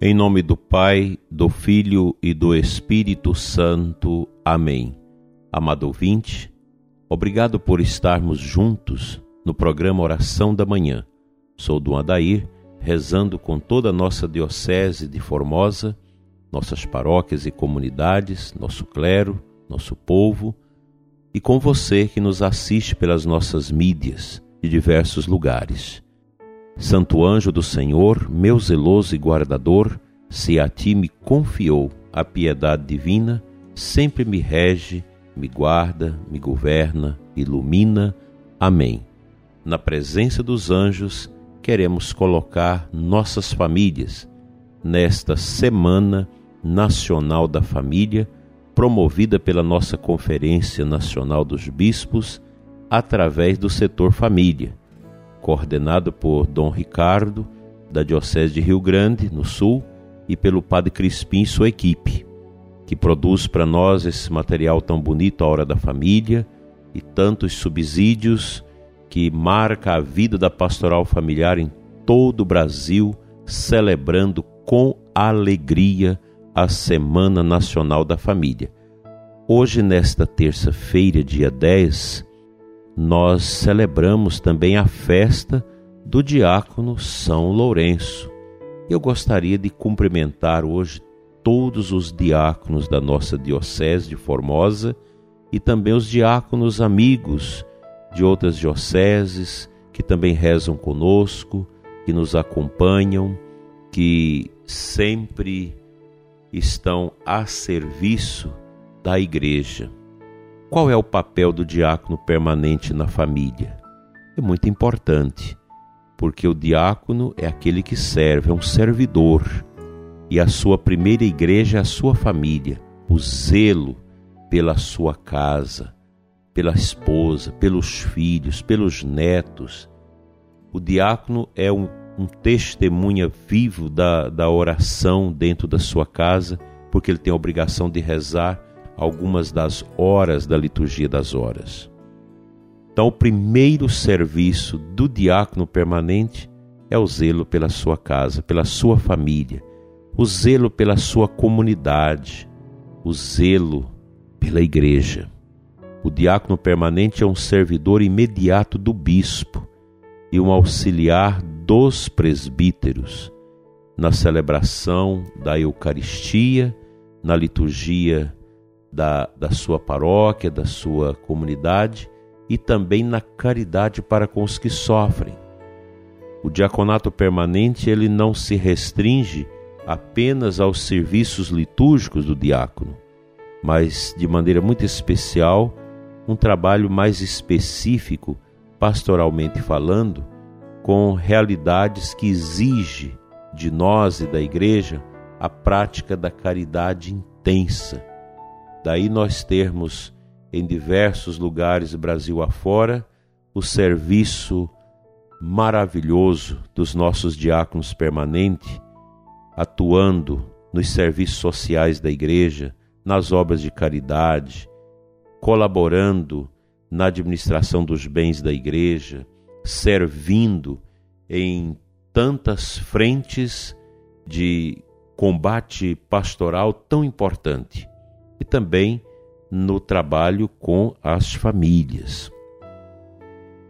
Em nome do Pai, do Filho e do Espírito Santo. Amém. Amado ouvinte, obrigado por estarmos juntos no programa Oração da Manhã. Sou do Adair, rezando com toda a nossa Diocese de Formosa, nossas paróquias e comunidades, nosso clero, nosso povo, e com você que nos assiste pelas nossas mídias de diversos lugares. Santo anjo do Senhor, meu zeloso e guardador, se a ti me confiou a piedade divina, sempre me rege, me guarda, me governa, ilumina. Amém. Na presença dos anjos, queremos colocar nossas famílias nesta Semana Nacional da Família, promovida pela nossa Conferência Nacional dos Bispos, através do setor família coordenado por Dom Ricardo, da Diocese de Rio Grande, no Sul, e pelo Padre Crispim e sua equipe, que produz para nós esse material tão bonito, A Hora da Família, e tantos subsídios que marca a vida da pastoral familiar em todo o Brasil, celebrando com alegria a Semana Nacional da Família. Hoje, nesta terça-feira, dia 10, nós celebramos também a festa do diácono São Lourenço. Eu gostaria de cumprimentar hoje todos os diáconos da nossa Diocese de Formosa e também os diáconos amigos de outras dioceses que também rezam conosco, que nos acompanham, que sempre estão a serviço da Igreja. Qual é o papel do diácono permanente na família? É muito importante, porque o diácono é aquele que serve, é um servidor, e a sua primeira igreja é a sua família, o zelo pela sua casa, pela esposa, pelos filhos, pelos netos. O diácono é um, um testemunha vivo da, da oração dentro da sua casa, porque ele tem a obrigação de rezar algumas das horas da liturgia das horas. Então, o primeiro serviço do diácono permanente é o zelo pela sua casa, pela sua família, o zelo pela sua comunidade, o zelo pela igreja. O diácono permanente é um servidor imediato do bispo e um auxiliar dos presbíteros na celebração da Eucaristia, na liturgia da, da sua paróquia, da sua comunidade e também na caridade para com os que sofrem. O diaconato permanente ele não se restringe apenas aos serviços litúrgicos do diácono, mas de maneira muito especial, um trabalho mais específico, pastoralmente falando, com realidades que exige de nós e da igreja a prática da caridade intensa, Daí nós termos em diversos lugares Brasil afora o serviço maravilhoso dos nossos diáconos permanentes, atuando nos serviços sociais da igreja, nas obras de caridade, colaborando na administração dos bens da igreja, servindo em tantas frentes de combate pastoral tão importante e também no trabalho com as famílias.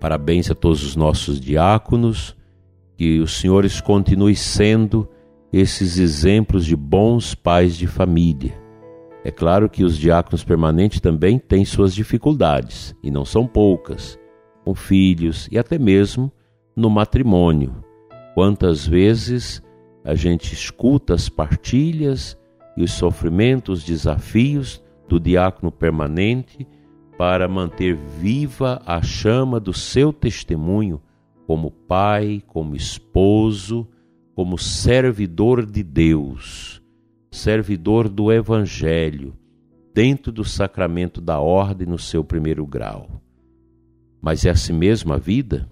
Parabéns a todos os nossos diáconos, que os senhores continuem sendo esses exemplos de bons pais de família. É claro que os diáconos permanentes também têm suas dificuldades, e não são poucas, com filhos e até mesmo no matrimônio. Quantas vezes a gente escuta as partilhas e os sofrimentos, os desafios do diácono permanente para manter viva a chama do seu testemunho como pai, como esposo, como servidor de Deus, servidor do Evangelho, dentro do sacramento da ordem no seu primeiro grau. Mas é assim mesmo a vida?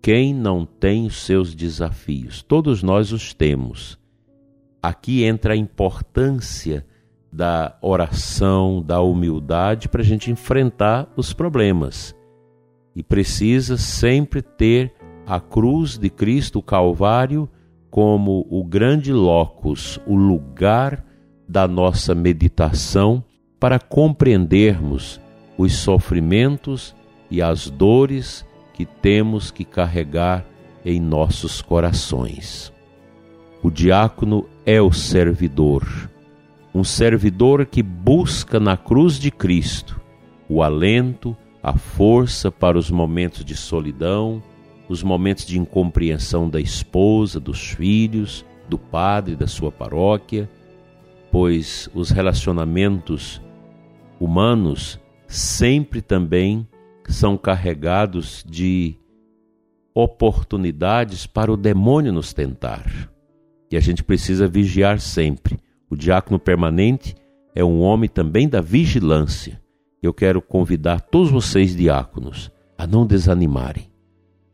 Quem não tem os seus desafios? Todos nós os temos aqui entra a importância da oração, da humildade para a gente enfrentar os problemas. E precisa sempre ter a cruz de Cristo, o Calvário, como o grande locus, o lugar da nossa meditação para compreendermos os sofrimentos e as dores que temos que carregar em nossos corações. O diácono é o servidor, um servidor que busca na cruz de Cristo o alento, a força para os momentos de solidão, os momentos de incompreensão da esposa, dos filhos, do padre, da sua paróquia, pois os relacionamentos humanos sempre também são carregados de oportunidades para o demônio nos tentar. E a gente precisa vigiar sempre. O diácono permanente é um homem também da vigilância. Eu quero convidar todos vocês, diáconos, a não desanimarem,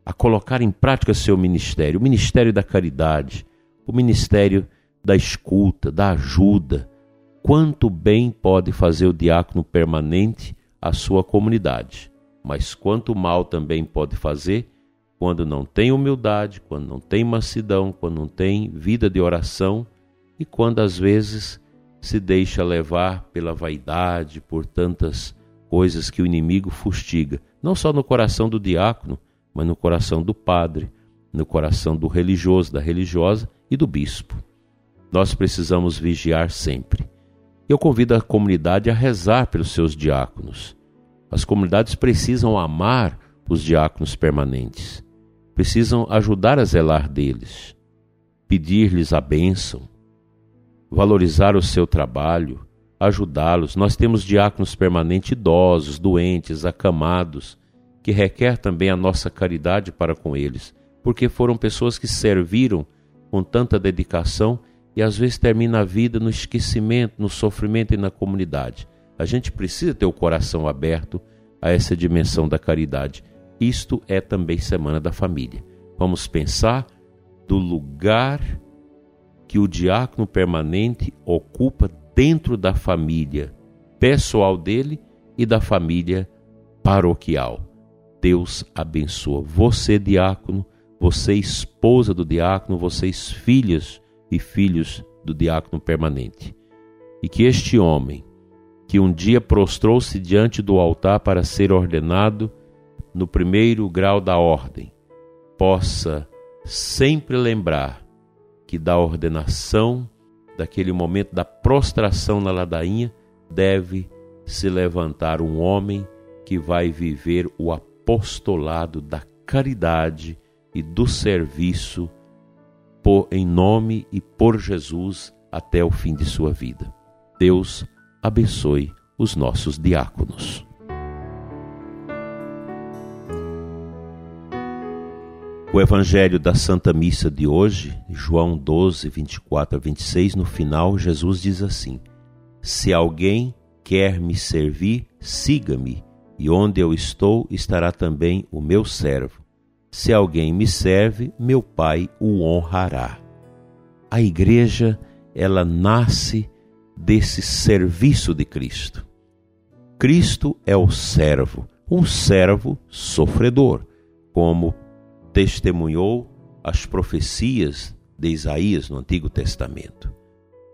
a colocar em prática seu ministério, o ministério da caridade, o ministério da escuta, da ajuda. Quanto bem pode fazer o diácono permanente à sua comunidade, mas quanto mal também pode fazer quando não tem humildade, quando não tem mansidão, quando não tem vida de oração e quando às vezes se deixa levar pela vaidade, por tantas coisas que o inimigo fustiga, não só no coração do diácono, mas no coração do padre, no coração do religioso, da religiosa e do bispo. Nós precisamos vigiar sempre. Eu convido a comunidade a rezar pelos seus diáconos. As comunidades precisam amar os diáconos permanentes precisam ajudar a zelar deles, pedir-lhes a bênção, valorizar o seu trabalho, ajudá-los. Nós temos diáconos permanentes idosos, doentes, acamados, que requer também a nossa caridade para com eles, porque foram pessoas que serviram com tanta dedicação e às vezes termina a vida no esquecimento, no sofrimento e na comunidade. A gente precisa ter o coração aberto a essa dimensão da caridade isto é também Semana da Família. Vamos pensar do lugar que o diácono permanente ocupa dentro da família pessoal dele e da família paroquial. Deus abençoa você, diácono, você, esposa do diácono, vocês, filhas e filhos do diácono permanente. E que este homem, que um dia prostrou-se diante do altar para ser ordenado, no primeiro grau da ordem, possa sempre lembrar que da ordenação, daquele momento da prostração na ladainha, deve se levantar um homem que vai viver o apostolado da caridade e do serviço por, em nome e por Jesus até o fim de sua vida. Deus abençoe os nossos diáconos. O Evangelho da Santa Missa de hoje, João 12, 24 a 26, no final, Jesus diz assim: Se alguém quer me servir, siga-me, e onde eu estou estará também o meu servo. Se alguém me serve, meu Pai o honrará. A igreja, ela nasce desse serviço de Cristo. Cristo é o servo, um servo sofredor, como testemunhou as profecias de Isaías no Antigo Testamento.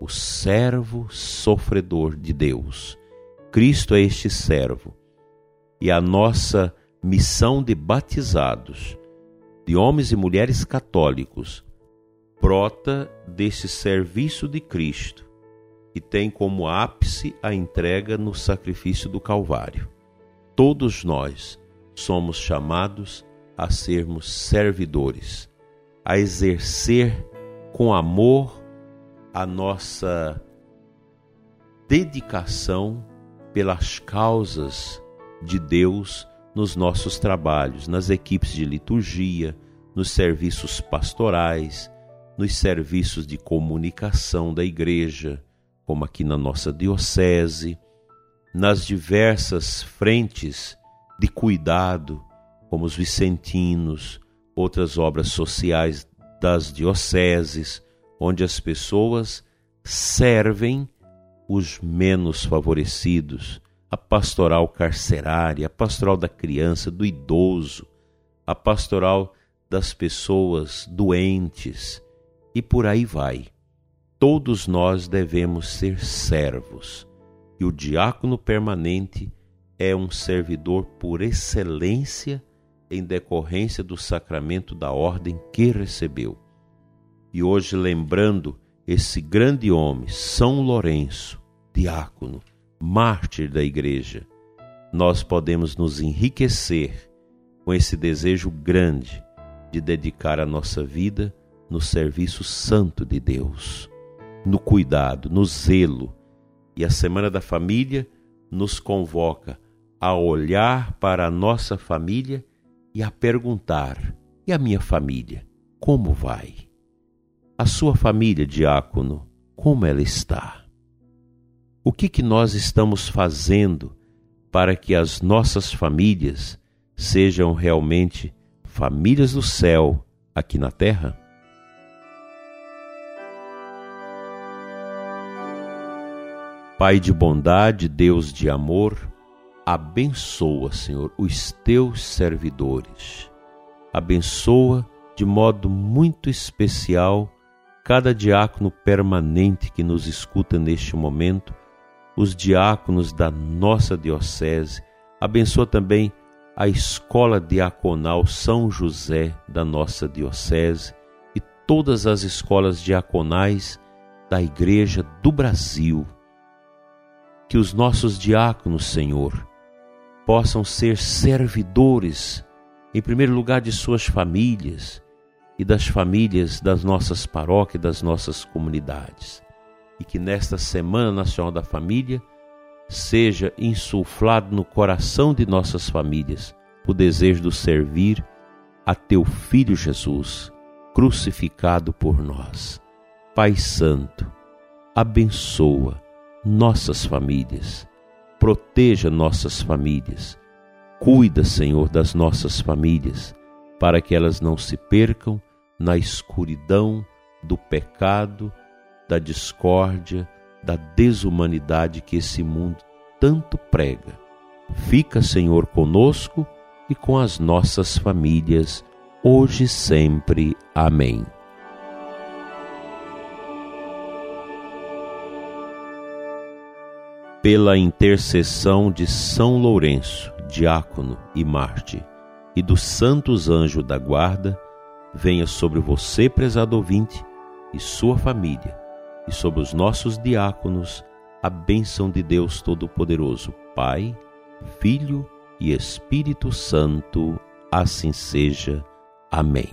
O servo sofredor de Deus. Cristo é este servo. E a nossa missão de batizados, de homens e mulheres católicos, brota desse serviço de Cristo, que tem como ápice a entrega no sacrifício do Calvário. Todos nós somos chamados a sermos servidores, a exercer com amor a nossa dedicação pelas causas de Deus nos nossos trabalhos, nas equipes de liturgia, nos serviços pastorais, nos serviços de comunicação da igreja, como aqui na nossa diocese, nas diversas frentes de cuidado como os vicentinos, outras obras sociais das dioceses, onde as pessoas servem os menos favorecidos, a pastoral carcerária, a pastoral da criança, do idoso, a pastoral das pessoas doentes e por aí vai. Todos nós devemos ser servos, e o diácono permanente é um servidor por excelência em decorrência do sacramento da ordem que recebeu. E hoje, lembrando esse grande homem, São Lourenço, diácono, mártir da Igreja, nós podemos nos enriquecer com esse desejo grande de dedicar a nossa vida no serviço santo de Deus, no cuidado, no zelo. E a Semana da Família nos convoca a olhar para a nossa família e a perguntar: e a minha família, como vai? A sua família, diácono, como ela está? O que que nós estamos fazendo para que as nossas famílias sejam realmente famílias do céu aqui na terra? Pai de bondade, Deus de amor, abençoa, Senhor, os teus servidores. Abençoa de modo muito especial cada diácono permanente que nos escuta neste momento, os diáconos da nossa diocese. Abençoa também a Escola Diaconal São José da nossa diocese e todas as escolas diaconais da Igreja do Brasil. Que os nossos diáconos, Senhor, possam ser servidores, em primeiro lugar, de suas famílias e das famílias das nossas paróquias, das nossas comunidades. E que nesta Semana Nacional da Família seja insuflado no coração de nossas famílias o desejo de servir a teu Filho Jesus, crucificado por nós. Pai Santo, abençoa nossas famílias proteja nossas famílias. Cuida, Senhor, das nossas famílias, para que elas não se percam na escuridão do pecado, da discórdia, da desumanidade que esse mundo tanto prega. Fica, Senhor, conosco e com as nossas famílias, hoje e sempre. Amém. Pela intercessão de São Lourenço, diácono e Marte, e dos santos anjos da guarda, venha sobre você, prezado ouvinte, e sua família, e sobre os nossos diáconos, a bênção de Deus Todo-Poderoso, Pai, Filho e Espírito Santo, assim seja. Amém.